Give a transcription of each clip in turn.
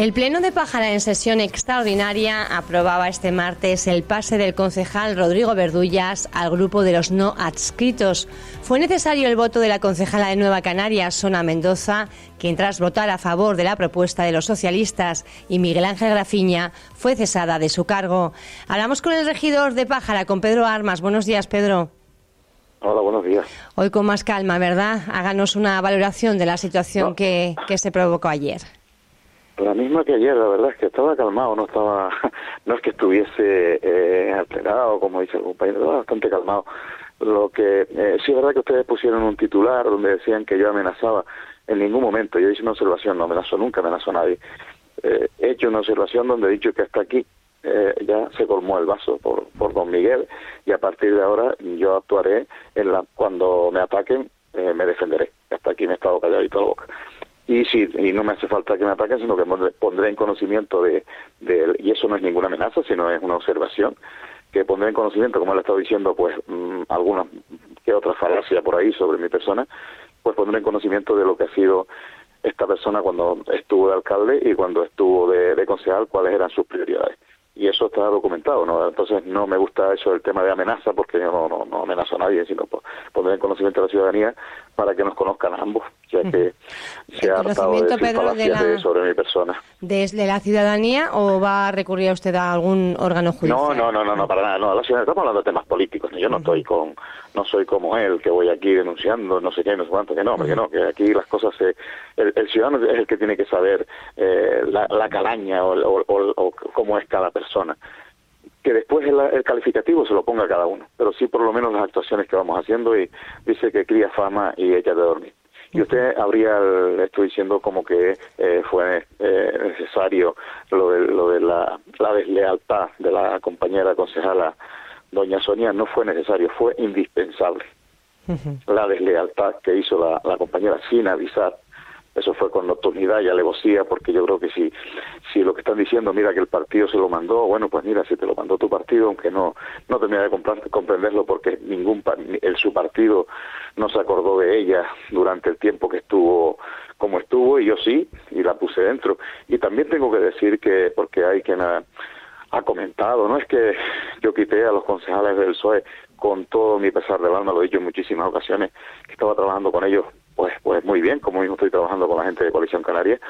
El Pleno de Pájara en sesión extraordinaria aprobaba este martes el pase del concejal Rodrigo Verdullas al grupo de los no adscritos. Fue necesario el voto de la concejala de Nueva Canarias, Sona Mendoza, quien tras votar a favor de la propuesta de los socialistas y Miguel Ángel Grafiña fue cesada de su cargo. Hablamos con el regidor de Pájara, con Pedro Armas. Buenos días, Pedro. Hola, buenos días. Hoy con más calma, ¿verdad? Háganos una valoración de la situación que, que se provocó ayer. La misma que ayer, la verdad es que estaba calmado, no estaba, no es que estuviese eh, alterado, como dice el compañero, estaba bastante calmado. Lo que eh, sí es verdad que ustedes pusieron un titular donde decían que yo amenazaba. En ningún momento, yo hice una observación, no amenazo nunca, amenazo a nadie. Eh, he hecho una observación donde he dicho que hasta aquí eh, ya se colmó el vaso por, por don Miguel y a partir de ahora yo actuaré en la, cuando me ataquen, eh, me defenderé. Hasta aquí me he estado calladito la boca y sí, y no me hace falta que me ataquen, sino que pondré en conocimiento de, de, y eso no es ninguna amenaza, sino es una observación, que pondré en conocimiento, como le he estado diciendo, pues mmm, alguna que otra falacia por ahí sobre mi persona, pues pondré en conocimiento de lo que ha sido esta persona cuando estuvo de alcalde y cuando estuvo de, de concejal, cuáles eran sus prioridades. Y eso está documentado, ¿no? Entonces no me gusta eso el tema de amenaza porque yo no, no, no amenazo a nadie, sino poner en conocimiento de la ciudadanía para que nos conozcan a ambos, ya que se ha hartado de, Pedro, de, la, de sobre mi persona. ¿Desde la ciudadanía o va a recurrir usted a algún órgano judicial? No, no, no, no, no para nada, no, la ciudadanía, estamos hablando de temas políticos, ¿no? yo no estoy con, no soy como él, que voy aquí denunciando, no sé qué, no sé cuánto, que no, porque no, que aquí las cosas se, el, el ciudadano es el que tiene que saber eh, la, la, calaña o, o, o, o cómo es cada persona persona. Que después el, el, calificativo se lo ponga cada uno, pero sí por lo menos las actuaciones que vamos haciendo y dice que cría fama y echa de dormir. Y usted habría, le estoy diciendo como que eh, fue eh, necesario lo de, lo de la, la deslealtad de la compañera concejala doña Sonia, no fue necesario, fue indispensable. Uh -huh. La deslealtad que hizo la, la compañera sin avisar eso fue con nocturnidad y alevosía, porque yo creo que si, si lo que están diciendo, mira que el partido se lo mandó, bueno, pues mira, si te lo mandó tu partido, aunque no, no termina de comprenderlo porque ningún el, su partido no se acordó de ella durante el tiempo que estuvo como estuvo, y yo sí, y la puse dentro. Y también tengo que decir que, porque hay quien ha, ha comentado, no es que yo quité a los concejales del PSOE con todo mi pesar del alma, lo he dicho en muchísimas ocasiones, que estaba trabajando con ellos pues, pues muy bien, como mismo estoy trabajando con la gente de Coalición Canaria,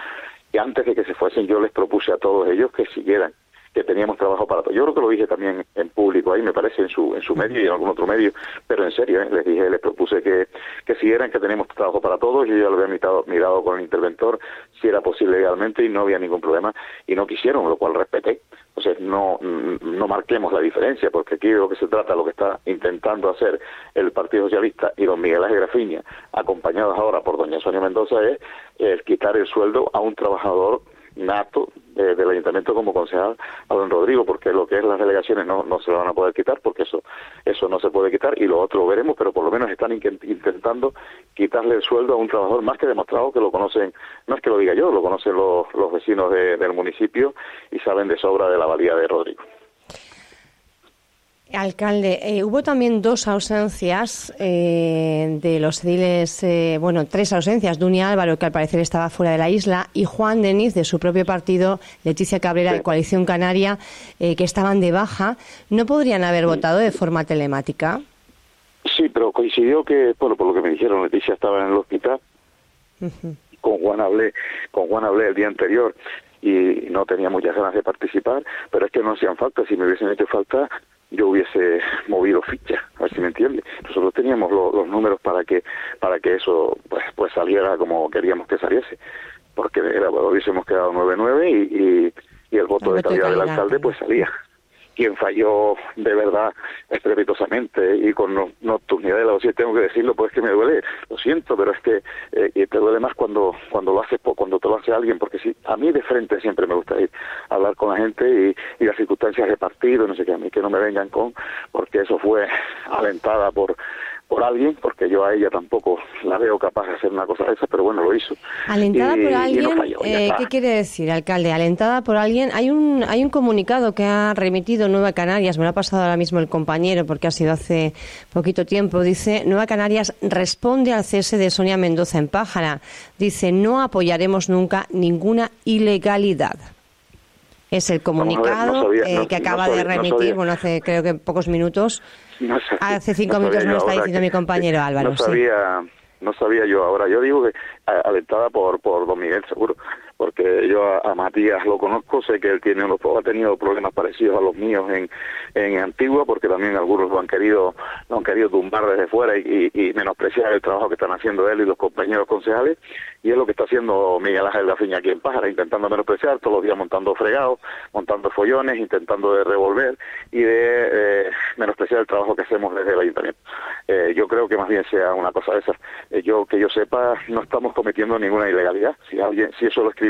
y antes de que se fuesen yo les propuse a todos ellos que siguieran, que teníamos trabajo para todos. Yo creo que lo dije también en público ahí, me parece, en su, en su medio y en algún otro medio, pero en serio, ¿eh? les dije, les propuse que, que siguieran, que teníamos trabajo para todos, yo ya lo había mirado, mirado con el interventor si era posible legalmente y no había ningún problema, y no quisieron, lo cual respeté. Entonces no, no marquemos la diferencia, porque aquí de lo que se trata, lo que está intentando hacer el Partido Socialista y don Miguel Ángel Grafiña, acompañados ahora por doña Sonia Mendoza, es, es quitar el sueldo a un trabajador nato de, del ayuntamiento como concejal a don Rodrigo, porque lo que es las delegaciones no, no se lo van a poder quitar, porque eso, eso no se puede quitar, y lo otro lo veremos, pero por lo menos están intentando quitarle el sueldo a un trabajador más que demostrado que lo conocen, no es que lo diga yo, lo conocen los, los vecinos de, del municipio y saben de sobra de la valía de Rodrigo. Alcalde, eh, hubo también dos ausencias eh, de los ediles, eh, bueno, tres ausencias. Dunia Álvaro, que al parecer estaba fuera de la isla, y Juan Deniz, de su propio partido, Leticia Cabrera, de Coalición Canaria, eh, que estaban de baja. ¿No podrían haber votado de forma telemática? Sí, pero coincidió que, bueno, por lo que me dijeron, Leticia estaba en el hospital. Uh -huh. Con Juan hablé, con Juan hablé el día anterior y no tenía muchas ganas de participar, pero es que no hacían falta. Si me hubiesen hecho falta, yo hubiese movido ficha, a ver si me entiende. Nosotros teníamos lo, los números para que para que eso pues pues saliera como queríamos que saliese, porque era, hubiésemos quedado 9-9 y, y, y, el voto el de calidad del alcalde pues salía quien falló de verdad estrepitosamente y con nocturnidad de la dosis, tengo que decirlo, pues que me duele, lo siento, pero es que eh, te duele más cuando cuando lo haces, cuando te lo hace alguien, porque si a mí de frente siempre me gusta ir a hablar con la gente y, y las circunstancias de partido, no sé qué, a mí que no me vengan con, porque eso fue alentada por por alguien, porque yo a ella tampoco la veo capaz de hacer una cosa de esa, pero bueno, lo hizo. Alentada por alguien, eh, ¿qué quiere decir, alcalde? Alentada por alguien, hay un, hay un comunicado que ha remitido Nueva Canarias, me lo ha pasado ahora mismo el compañero porque ha sido hace poquito tiempo, dice, Nueva Canarias responde al cese de Sonia Mendoza en Pájara, dice, no apoyaremos nunca ninguna ilegalidad. Es el comunicado eh, que acaba de remitir, bueno, hace creo que pocos minutos. hace cinco minutos me lo está diciendo mi compañero Álvaro. No sabía, no sabía yo ahora. Yo digo que alentada por, por Don Miguel, seguro porque yo a, Matías lo conozco, sé que él tiene ha tenido problemas parecidos a los míos en, en Antigua, porque también algunos lo han querido, lo han querido tumbar desde fuera y, y, menospreciar el trabajo que están haciendo él y los compañeros concejales, y es lo que está haciendo Miguel Ángel Gafiña aquí en Pájara, intentando menospreciar, todos los días montando fregados, montando follones, intentando de revolver y de eh, menospreciar el trabajo que hacemos desde el ayuntamiento. Eh, yo creo que más bien sea una cosa de esas. Eh, yo que yo sepa, no estamos cometiendo ninguna ilegalidad. Si alguien, si eso lo escribe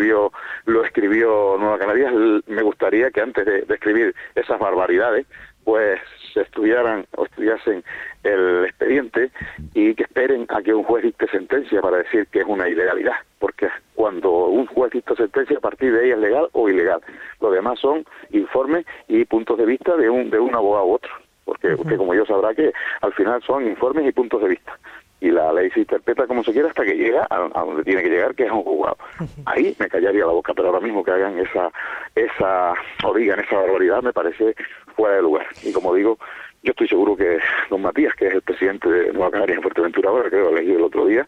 lo escribió Nueva Canarias, me gustaría que antes de, escribir esas barbaridades, pues se estudiaran o estudiasen el expediente y que esperen a que un juez dicte sentencia para decir que es una ilegalidad, porque cuando un juez dicta sentencia a partir de ella es legal o ilegal. Lo demás son informes y puntos de vista de un de un abogado u otro, porque usted como yo sabrá que al final son informes y puntos de vista y la ley se interpreta como se quiera hasta que llega a, donde tiene que llegar, que es un juzgado. Ahí me callaría la boca, pero ahora mismo que hagan esa, esa, o digan esa barbaridad, me parece fuera de lugar. Y como digo, yo estoy seguro que don Matías, que es el presidente de Nueva Canarias en Fuerteventura ahora, que lo elegí el otro día,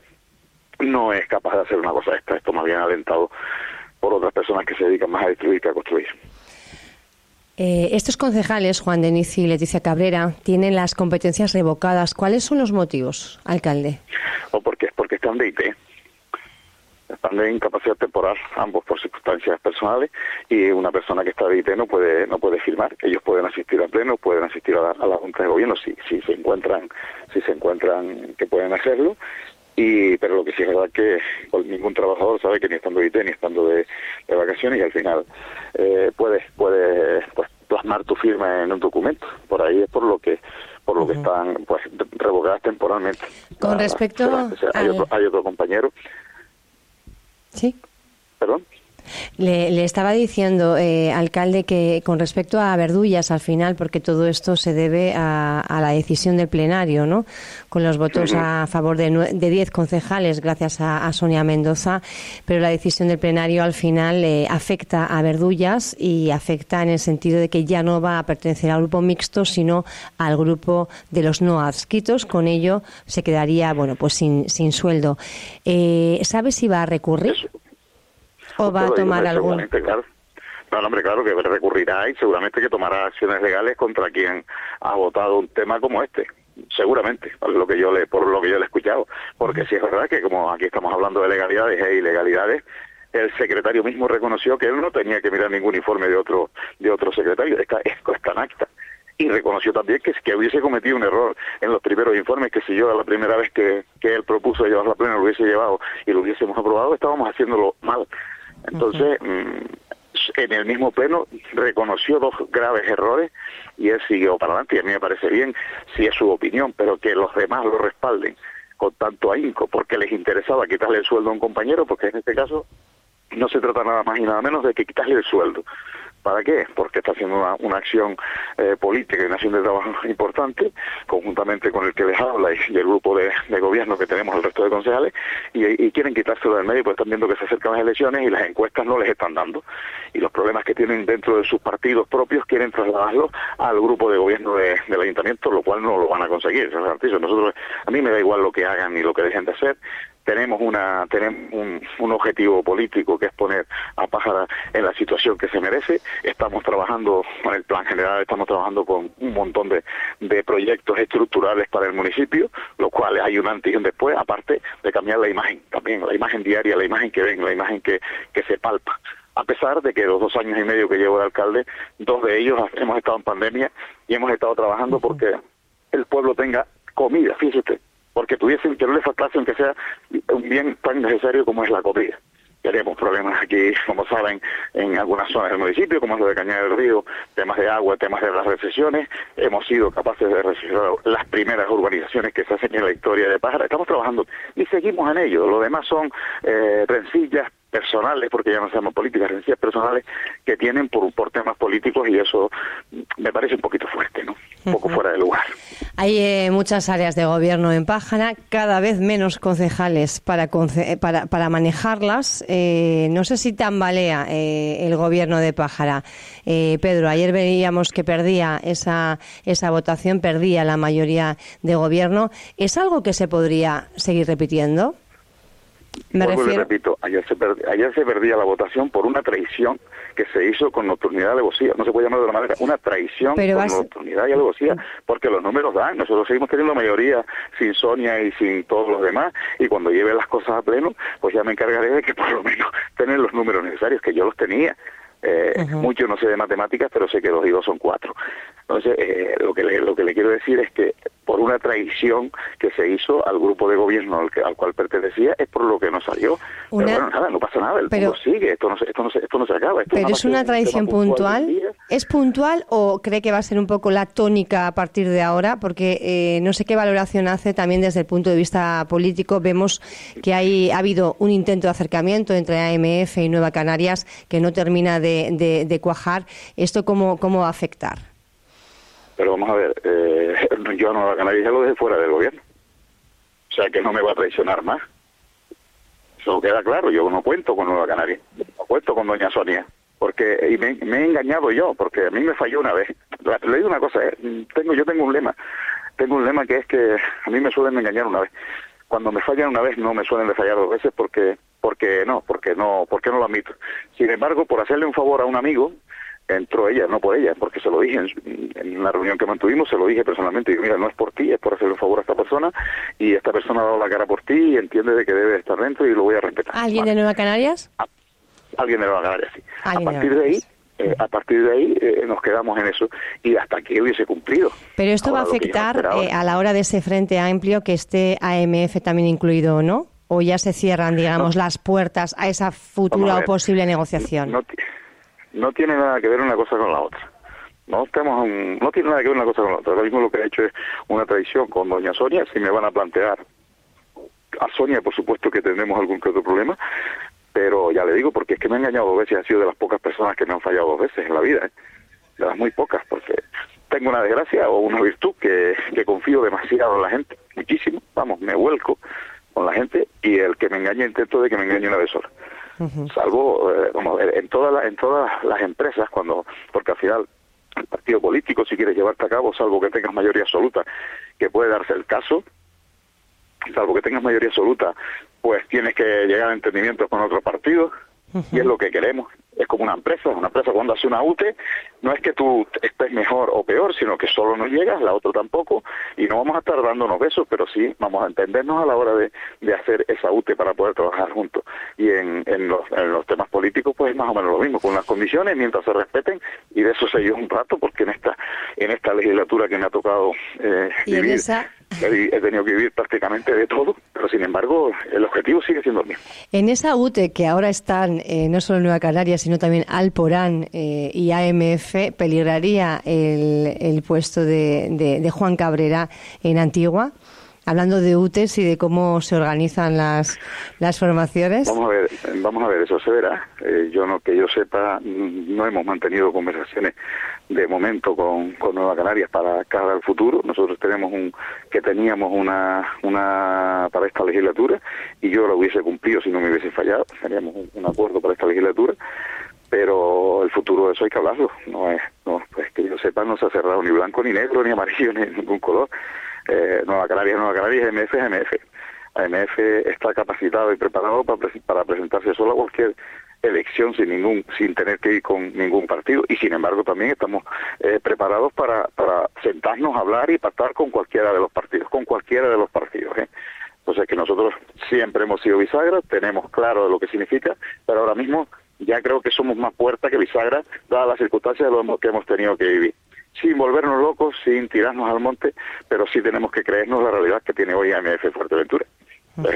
no es capaz de hacer una cosa esta. Esto más bien alentado por otras personas que se dedican más a destruir que a construir. Eh, estos concejales, Juan Denis y Leticia Cabrera, tienen las competencias revocadas. ¿Cuáles son los motivos, alcalde? O porque, porque están de IT. Están de incapacidad temporal, ambos por circunstancias personales, y una persona que está de IT no puede, no puede firmar. Ellos pueden asistir a pleno, pueden asistir a la, Junta de Gobierno si, si se encuentran, si se encuentran que pueden hacerlo, y pero lo que sí es verdad que ningún trabajador sabe que ni estando de IT ni estando de, vacaciones y al final eh, puedes puedes pues, plasmar tu firma en un documento. Por ahí es por lo que por lo que están pues revocadas temporalmente. Con respecto hay, otro, hay otro compañero. Sí. Perdón le, estaba diciendo, eh, alcalde, que con respecto a Verdullas al final, porque todo esto se debe a, la decisión del plenario, ¿no? Con los votos a favor de 10 concejales, gracias a, Sonia Mendoza, pero la decisión del plenario al final eh, afecta a Verdullas y afecta en el sentido de que ya no va a pertenecer al grupo mixto, sino al grupo de los no adscritos. Con ello se quedaría, bueno, pues sin, sin sueldo. Eh, ¿Sabe si va a recurrir? ¿O va a tomar algún...? Claro. No, hombre, claro que recurrirá y seguramente que tomará acciones legales contra quien ha votado un tema como este seguramente por lo que yo le por lo que yo le he escuchado porque si es verdad que como aquí estamos hablando de legalidades e ilegalidades el secretario mismo reconoció que él no tenía que mirar ningún informe de otro de otro secretario está está en acta y reconoció también que, que hubiese cometido un error en los primeros informes, que si yo la primera vez que, que él propuso llevar la plena lo hubiese llevado y lo hubiésemos aprobado, estábamos haciéndolo mal. Entonces, mm, en el mismo pleno reconoció dos graves errores y él siguió para adelante y a mí me parece bien si es su opinión, pero que los demás lo respalden con tanto ahínco porque les interesaba quitarle el sueldo a un compañero, porque en este caso no se trata nada más y nada menos de que quitarle el sueldo. ¿Para qué? Porque está haciendo una, acción eh, política y una acción de trabajo importante, conjuntamente con el que les habla y, el grupo de, gobierno que tenemos el resto de concejales, y, quieren quitárselo del medio, porque están viendo que se acercan las elecciones y las encuestas no les están dando. Y los problemas que tienen dentro de sus partidos propios quieren trasladarlos al grupo de gobierno del ayuntamiento, lo cual no lo van a conseguir. Nosotros, a mí me da igual lo que hagan ni lo que dejen de hacer, tenemos una tenemos un, objetivo político que es poner a Pájara en la situación que se merece. Estamos trabajando con el plan general, estamos trabajando con un montón de, de proyectos estructurales para el municipio, los cuales hay un antes y un después, aparte de cambiar la imagen, también la imagen diaria, la imagen que ven, la imagen que, que se palpa. A pesar de que los dos años y medio que llevo de alcalde, dos de ellos hemos estado en pandemia y hemos estado trabajando porque el pueblo tenga comida, fíjese porque tuviesen que no le faltase aunque sea un bien tan necesario como es la comida. tenemos problemas aquí, como saben, en algunas zonas del municipio, como es lo de Cañada del Río, temas de agua, temas de las recesiones. Hemos sido capaces de recesionar las primeras urbanizaciones que se hacen en la historia de Pájara. Estamos trabajando y seguimos en ello. Lo demás son eh, rencillas personales, porque ya no se llaman políticas, rencillas personales que tienen por, por temas políticos y eso me parece un poquito fuerte, ¿no? Un poco fuera de lugar. Hay eh, muchas áreas de gobierno en Pájara, cada vez menos concejales para, para, para manejarlas. Eh, no sé si tambalea eh, el gobierno de Pájara. Pedro, ayer veíamos que perdía esa, esa votación, perdía la mayoría de gobierno. ¿Es algo que se podría seguir repitiendo? Me refiero... repito, ayer se, ayer se perdía la votación por una traición que se hizo con nocturnidad y alevosía. No se puede llamar de otra manera. Una traición con nocturnidad y alevosía, porque los números dan. Nosotros seguimos teniendo mayoría sin Sonia y sin todos los demás. Y cuando lleve las cosas a pleno, pues ya me encargaré de que por lo menos tener los números necesarios, que yo los tenía. Eh, Mucho no sé de matemáticas, pero sé que dos y dos son cuatro. Entonces, eh, lo, que le, lo que le quiero decir es que por una traición que se hizo al grupo de gobierno al, al cual pertenecía, es por lo que no salió. Pero bueno, nada, no pasa nada, el pero, sigue, esto no, esto no, esto no se acaba. pero es una traición puntual, ¿es puntual o cree que va a ser un poco la tónica a partir de ahora? Porque eh, no sé qué valoración hace también desde el punto de vista político. Vemos que hay, ha habido un intento de acercamiento entre AMF y Nueva Canarias que no termina de, de, de cuajar. ¿Esto cómo, cómo va a afectar? Pero vamos a ver, eh, yo a Nueva Canaria ya lo dejé fuera del gobierno. O sea que no me va a traicionar más. Eso queda claro, yo no cuento con Nueva Canaria, no cuento con Doña Sonia, porque y me, he engañado yo, porque a mí me falló una vez. Le digo una cosa, eh, tengo yo tengo un lema, tengo un lema que es que a mí me suelen engañar una vez. Cuando me fallan una vez no me suelen fallar dos veces porque porque no, porque no, porque no lo admito. Sin embargo, por hacerle un favor a un amigo, entró ella, no por ella, porque se lo dije en, una reunión que mantuvimos, se lo dije personalmente, y mira, no es por ti, es por hacerle un favor a esta persona, y esta persona ha dado la cara por ti y entiende de que debe estar dentro y lo voy a respetar. ¿Alguien de Nueva Canarias? alguien de Nueva Canarias, sí. A partir de ahí, eh, a partir de ahí eh, nos quedamos en eso y hasta que hubiese cumplido. Pero esto va a afectar eh, a la hora de ese frente amplio que esté AMF también incluido o no? ¿O ya se cierran, digamos, las puertas a esa futura o posible negociación? no tiene nada que ver una cosa con la otra. No estamos no tiene nada que ver una cosa con la otra. Ahora mismo lo que ha hecho es una traición con doña Sonia. Si me van a plantear a Sonia, por supuesto que tendremos algún que otro problema, pero ya le digo, porque es que me ha engañado dos veces, ha sido de las pocas personas que me han fallado dos veces en la vida, ¿eh? de las muy pocas, porque tengo una desgracia o una virtud que, que confío demasiado en la gente, muchísimo, vamos, me vuelco con la gente y el que me engañe intento de que me engañe una vez sola salvo eh, en todas en todas las empresas cuando porque al final el partido político si quieres llevarte a cabo salvo que tengas mayoría absoluta que puede darse el caso salvo que tengas mayoría absoluta pues tienes que llegar a entendimientos con otros partidos y es lo que queremos. Es como una empresa, una empresa cuando hace una UTE no es que tú estés mejor o peor, sino que solo no llegas, la otra tampoco, y no vamos a estar dándonos besos, pero sí vamos a entendernos a la hora de, de hacer esa UTE para poder trabajar juntos. Y en, en, los, en los temas políticos pues es más o menos lo mismo, con las condiciones mientras se respeten, y de eso se dio un rato, porque en esta, en esta legislatura que me ha tocado eh, vivir, he, tenido que vivir prácticamente de todo, pero sin embargo el objetivo sigue siendo el mismo. En esa UTE que ahora están eh, no solo en Nueva Canarias, sino también Alporán eh, y AMF, peligraría el, el puesto de, de, Juan Cabrera en Antigua hablando de UTES y de cómo se organizan las, las formaciones. Vamos a ver, vamos a ver, eso se verá. Eh, yo no que yo sepa, no hemos mantenido conversaciones de momento con, con Nueva Canarias para cara al futuro. Nosotros tenemos un que teníamos una una para esta legislatura y yo lo hubiese cumplido si no me hubiese fallado. Teníamos un, acuerdo para esta legislatura pero el futuro de eso hay que hablarlo. No es, no, pues que yo sepa, no se ha cerrado ni blanco, ni negro, ni amarillo, ni ningún color eh, Nueva Canarias, Nueva Canarias, MF, MF. AMF está capacitado y preparado para, para presentarse solo a cualquier elección sin ningún sin tener que ir con ningún partido y sin embargo también estamos eh, preparados para, para sentarnos a hablar y pactar con cualquiera de los partidos con cualquiera de los partidos ¿eh? entonces que nosotros siempre hemos sido bisagra tenemos claro lo que significa pero ahora mismo ya creo que somos más puerta que bisagra dadas las circunstancias de lo que hemos tenido que vivir sin volvernos locos, sin tirarnos al monte, pero sí tenemos que creernos la realidad que tiene hoy AMF Fuerteventura.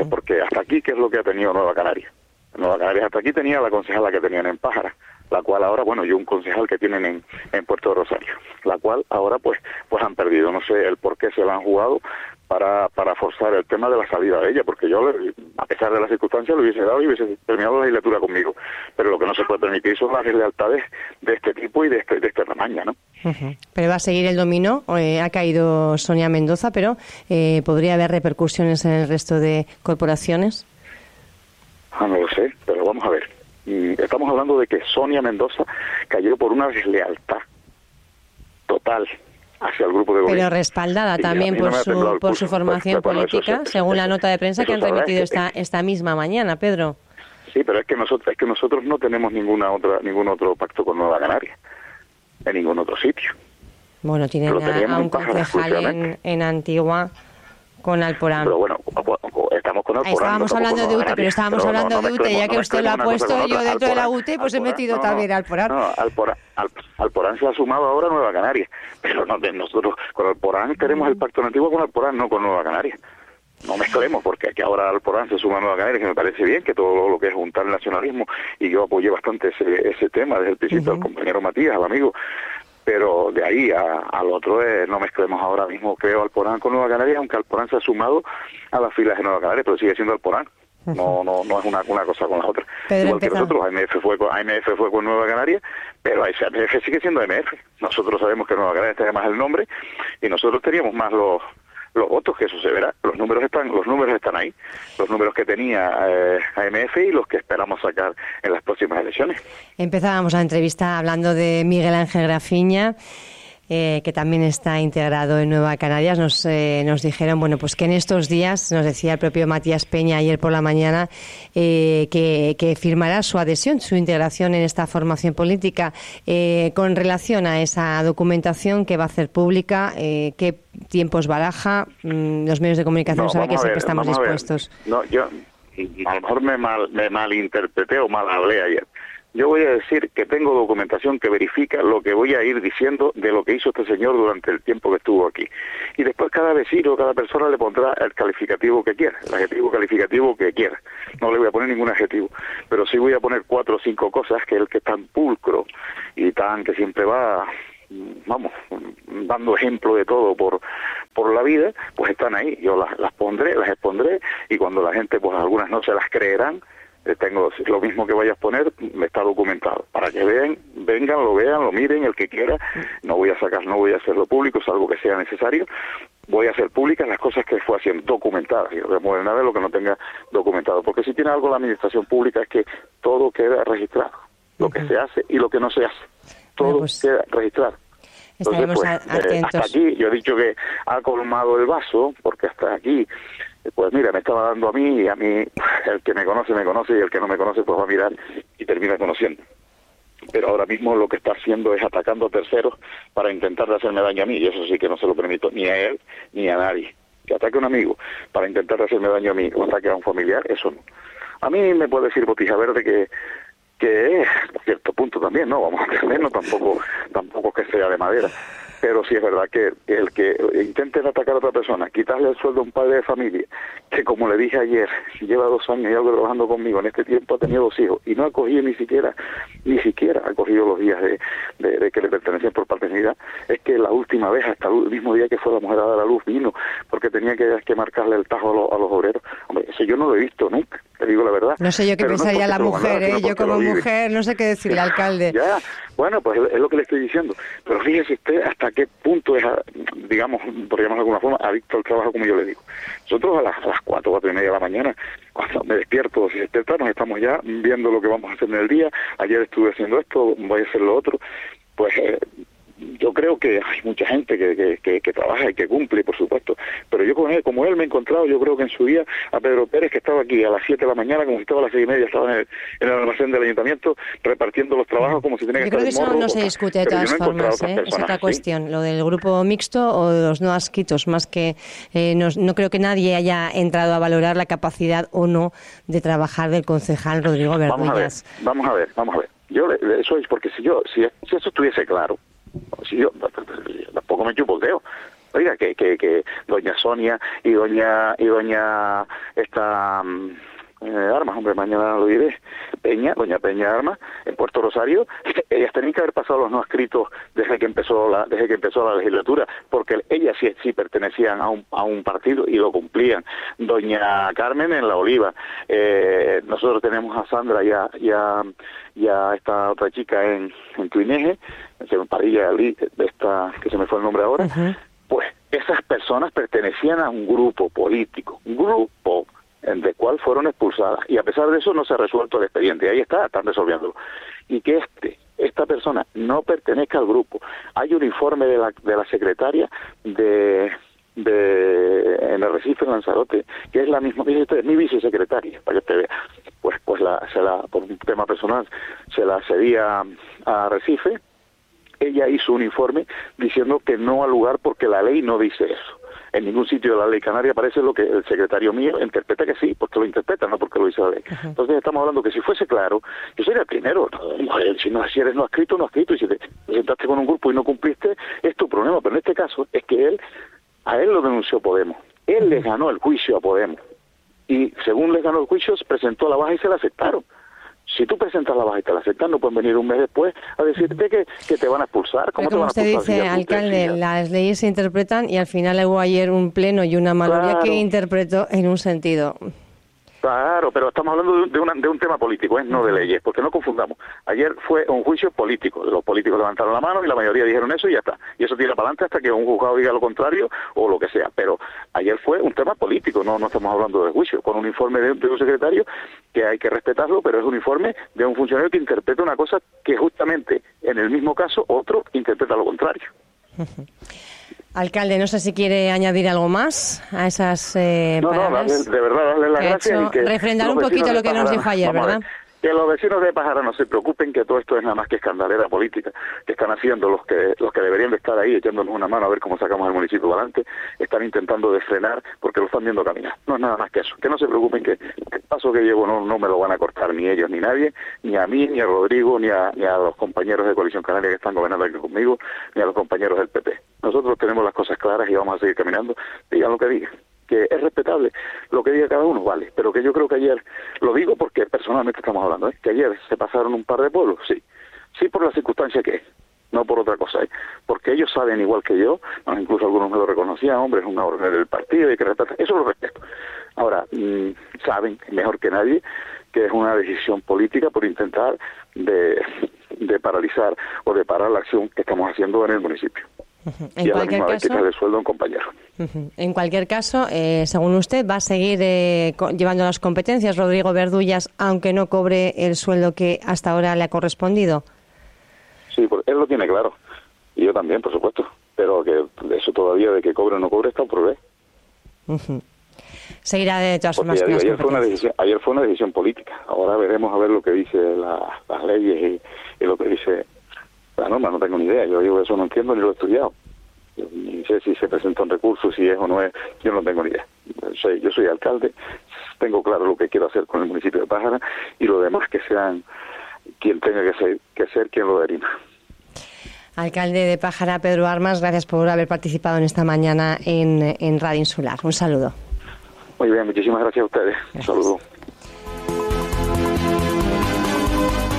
Porque hasta aquí, ¿qué es lo que ha tenido Nueva Canaria? Nueva Canarias hasta aquí tenía la concejala que tenían en Pájara, la cual ahora, bueno, y un concejal que tienen en, en Puerto Rosario, la cual ahora pues pues han perdido. No sé el por qué se la han jugado para, para forzar el tema de la salida de ella, porque yo, a pesar de las circunstancias, lo hubiese dado y hubiese terminado la legislatura conmigo. Pero lo que no se puede permitir son las deslealtades de este tipo y de este, de este tamaño, ¿no? Pero va a seguir el dominó. Eh, ha caído Sonia Mendoza, pero eh, ¿podría haber repercusiones en el resto de corporaciones? Ah, no lo sé, pero vamos a ver. Mm, estamos hablando de que Sonia Mendoza cayó por una deslealtad total hacia el grupo de gobierno. Pero respaldada también por, su, por su formación política, según la nota de prensa que han remitido esta, esta misma mañana, Pedro. Sí, pero es que nosotros es que nosotros no tenemos ninguna otra ningún otro pacto con Nueva Canaria en ningún otro sitio. Bueno, tienen a, un concejal en, en Antigua con Alporán. Pero bueno, estábamos hablando de UTE, pero estábamos hablando de UTE, ya que usted lo ha puesto, yo dentro de la UTE, pues he metido también Alporán. No, Alporán, Alporán se ha sumado ahora a Nueva Canaria, pero no, nosotros con Alporán tenemos el pacto nativo con Alporán, no con Nueva Canaria. No mezclemos, porque aquí ahora Alporán se suma a Nueva Canaria, que me parece bien, que todo lo que es juntar el nacionalismo, y yo apoyé bastante ese, ese tema desde el principio, al compañero Matías, al amigo, pero de ahí al otro no mezclemos ahora mismo, creo, Alporán con Nueva Canaria, aunque Alporán se ha sumado a las filas de Nueva Canaria, pero sigue siendo Alporán. No, no, no es una, una cosa con la otra. Igual que nosotros, AMF fue, con, AMF fue con Nueva Canaria, pero AMF sigue siendo AMF. Nosotros sabemos que Nueva Canaria tiene más el nombre y nosotros teníamos más los, los votos, que eso se verá. Los números están, los números están ahí, los números que tenía eh, AMF y los que esperamos sacar en las próximas elecciones. Empezábamos la entrevista hablando de Miguel Ángel Grafiña. Eh, que también está integrado en Nueva Canarias, nos, eh, nos dijeron, bueno, pues que en estos días, nos decía el propio Matías Peña ayer por la mañana, eh, que, que, firmará su adhesión, su integración en esta formación política. con relación a esa documentación que va a hacer pública, ¿qué tiempos baraja? Mm, los medios de comunicación saben que siempre estamos dispuestos. No, yo a lo mejor me, mal, me malinterpreté o mal hablé ayer. Yo voy a decir que tengo documentación que verifica lo que voy a ir diciendo de lo que hizo este señor durante el tiempo que estuvo aquí. Y después cada vecino, cada persona le pondrá el calificativo que quiera, el adjetivo calificativo que quiera. No le voy a poner ningún adjetivo, pero sí voy a poner cuatro o cinco cosas que el que es tan pulcro y tan que siempre va vamos, dando ejemplo de todo por, por la vida, pues están ahí. Yo las, las pondré, las expondré y cuando la gente, pues algunas no se las creerán, tengo lo mismo que vayas a poner, me está documentado, para que vean, vengan, lo vean, lo miren, el que quiera, no voy a sacar, no voy a hacerlo público, salvo que sea necesario, voy a hacer públicas las cosas que fue haciendo, documentadas, y no voy a mover nada de lo que no tenga documentado, porque si tiene algo la administración pública es que todo queda registrado, lo que se hace y lo que no se hace, todo pues queda registrado. Entonces, pues, eh, hasta aquí, yo he dicho que ha colmado el vaso, porque hasta aquí pues mira, me estaba dando a mí y a mí el que me conoce me conoce y el que no me conoce pues va a mirar y termina conociendo. Pero ahora mismo lo que está haciendo es atacando a terceros para intentar hacerme daño a mí y eso sí que no se lo permito ni a él ni a nadie. Que ataque a un amigo para intentar hacerme daño a mí o ataque a un familiar, eso no. A mí me puede decir Botija Verde que que es, a cierto punto también, ¿no? Vamos a entendernos, tampoco, tampoco que sea de madera pero sí es verdad que el que intenten atacar a otra persona, quitarle el sueldo a un padre de familia, que como le dije ayer, lleva dos años y algo trabajando conmigo, en este tiempo ha tenido dos hijos y no ha cogido ni siquiera, ni siquiera ha cogido los días de, de, que le pertenecen por paternidad, es que la última vez, hasta el mismo día que fue la mujer a dar a luz, vino, porque tenía que, que marcarle el tajo a, los obreros. Hombre, eso yo no lo he visto nunca, te digo la verdad. No sé yo qué pensaría la mujer, ¿eh? yo como mujer no sé qué decirle, alcalde. Ya, bueno, pues es lo que le estoy diciendo, pero fíjese usted hasta qué punto es, digamos, llamarlo de alguna forma, adicto al trabajo, como yo le digo. Nosotros a las, a las cuatro, cuatro y media de la mañana, cuando me despierto, si nos estamos ya viendo lo que vamos a hacer en el día. Ayer estuve haciendo esto, voy a hacer lo otro. Pues eh, yo creo que hay mucha gente que, que, que, trabaja y que cumple, por supuesto, pero yo con él, como él me he encontrado, yo creo que en su día a Pedro Pérez, que estaba aquí a las 7 de la mañana, como si estaba a las seis y media, estaba en el, en el almacén del ayuntamiento repartiendo los trabajos como si tenía que Yo creo que eso no se discute de todas formas, ¿eh? es otra cuestión, lo del grupo mixto o de los no asquitos, más que eh, no, no creo que nadie haya entrado a valorar la capacidad o no de trabajar del concejal Rodrigo Verdullas. Vamos a ver, vamos a ver, vamos a ver. Yo, eso es porque si yo, si, si eso estuviese claro, si yo tampoco me chupo. Oiga, que, que, que doña Sonia y doña y doña esta mm, eh, Armas, hombre, mañana lo diré, Peña, doña Peña Armas, en Puerto Rosario, ellas tenían que haber pasado los no escritos desde que empezó la, desde que empezó la legislatura, porque ellas sí, sí pertenecían a un, a un partido y lo cumplían. Doña Carmen en La Oliva, eh, nosotros tenemos a Sandra ya, ya, ya esta otra chica en, en Tuineje, en Parilla esta que se me fue el nombre ahora, pues esas personas pertenecían a un grupo político, un grupo en el cual fueron expulsadas y a pesar de eso no se ha resuelto el expediente, ahí está, están resolviéndolo. Y que este, esta persona no pertenezca al grupo. Hay un informe de la, de la secretaria de, de en el Recife Lanzarote, que es la misma, mi vicesecretaria, para que te vea. Pues, pues la, se la, por un tema personal, se la cedía a Recife, ella hizo un informe diciendo que no al lugar porque la ley no dice eso. En ningún sitio de la ley canaria aparece lo que el secretario mío interpreta que sí, porque lo interpreta, no porque lo dice la ley. Entonces estamos hablando que si fuese claro, yo sería el primero. si, no, si eres no escrito, no escrito, y si te presentaste con un grupo y no cumpliste, es tu problema. Pero en este caso es que él, a él lo denunció Podemos. Él le ganó el juicio a Podemos. Y según le ganó el juicio, se presentó la baja y se la aceptaron. Si tú presentas la baja y te la aceptan, no pueden venir un mes después a decirte que, que te van a expulsar. ¿Cómo te van a usted dice, alcalde, las leyes se interpretan y al final hubo ayer un pleno y una mayoría que interpretó en un sentido. Claro, pero estamos hablando de, de un tema político, ¿eh? no de leyes, porque no confundamos. Ayer fue un juicio político, los políticos levantaron la mano y la mayoría dijeron eso y ya está. Y eso tira para adelante hasta que un juzgado diga lo contrario o lo que sea. Pero ayer fue un tema político, no, no estamos hablando de juicio, con un informe de, un secretario que hay que respetarlo, pero es un informe de un funcionario que interpreta una cosa que justamente en el mismo caso otro interpreta lo contrario. Alcalde, no sé si quiere añadir algo más a esas eh, no, palabras. No, de verdad, darle las gracias. Y refrendar un poquito lo que nos dijo ayer, ¿verdad? Que los vecinos de Pájara no se preocupen que todo esto es nada más que escandalera política que están haciendo los que los que deberían de estar ahí echándonos una mano a ver cómo sacamos el municipio adelante están intentando de porque lo están viendo caminar. No es nada más que eso. Que no se preocupen que el paso que llevo no, no me lo van a cortar ni ellos ni nadie ni a mí ni a Rodrigo ni a, ni a los compañeros de Coalición Canaria que están gobernando aquí conmigo ni a los compañeros del PP nosotros tenemos las cosas claras y vamos a seguir caminando. Digan lo que digan que es respetable lo que diga cada uno, vale, pero que yo creo que ayer, lo digo porque personalmente estamos hablando, ¿eh? que ayer se pasaron un par de pueblos, sí, sí por la circunstancia que es, no por otra cosa, ¿eh? porque ellos saben igual que yo, incluso algunos me lo reconocían, hombre, es una orden del partido y que eso lo respeto. Ahora, mm, saben mejor que nadie que es una decisión política por intentar de paralizar o de parar la acción que estamos haciendo en el municipio. En cualquier caso, sueldo compañero. En cualquier caso, eh, según usted, va a seguir eh, llevando las competencias Rodrigo Verdullas, aunque no cobre el sueldo que hasta ahora le ha correspondido. Sí, pues él lo tiene claro. Y yo también, por supuesto. Pero que eso todavía de que cobre o no cobre está por ver. Seguirá de todas formas ayer, fue una decisión, ayer fue una decisión política. Ahora veremos a ver lo que dice las leyes y lo que dice la norma, no tengo ni idea. Yo digo eso no entiendo ni lo he estudiado. ni sé si se presenta un recurso, si es o no es, yo no tengo ni idea. Soy, yo soy alcalde, tengo claro lo que quiero hacer con el municipio de Pájara y lo demás que sean quien tenga que ser, que ser quien lo derima. Alcalde de Pájara, Pedro Armas, gracias por haber participado en esta mañana en, en Radio Insular. Un saludo. Muy bien, muchísimas gracias a ustedes. Un saludo.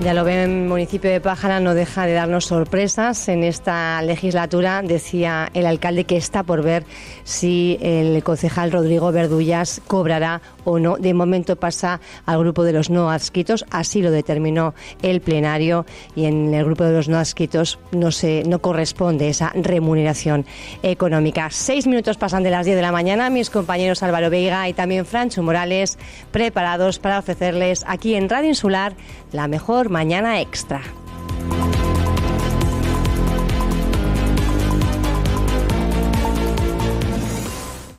Ya lo ven, el municipio de Pájara no deja de darnos sorpresas. En esta legislatura decía el alcalde que está por ver si el concejal Rodrigo Verdullas cobrará o no. De momento pasa al grupo de los no adscritos, así lo determinó el plenario y en el grupo de los no adscritos no, se, no corresponde esa remuneración económica. Seis minutos pasan de las diez de la mañana. Mis compañeros Álvaro Veiga y también Francho Morales preparados para ofrecerles aquí en Radio Insular la mejor mañana extra.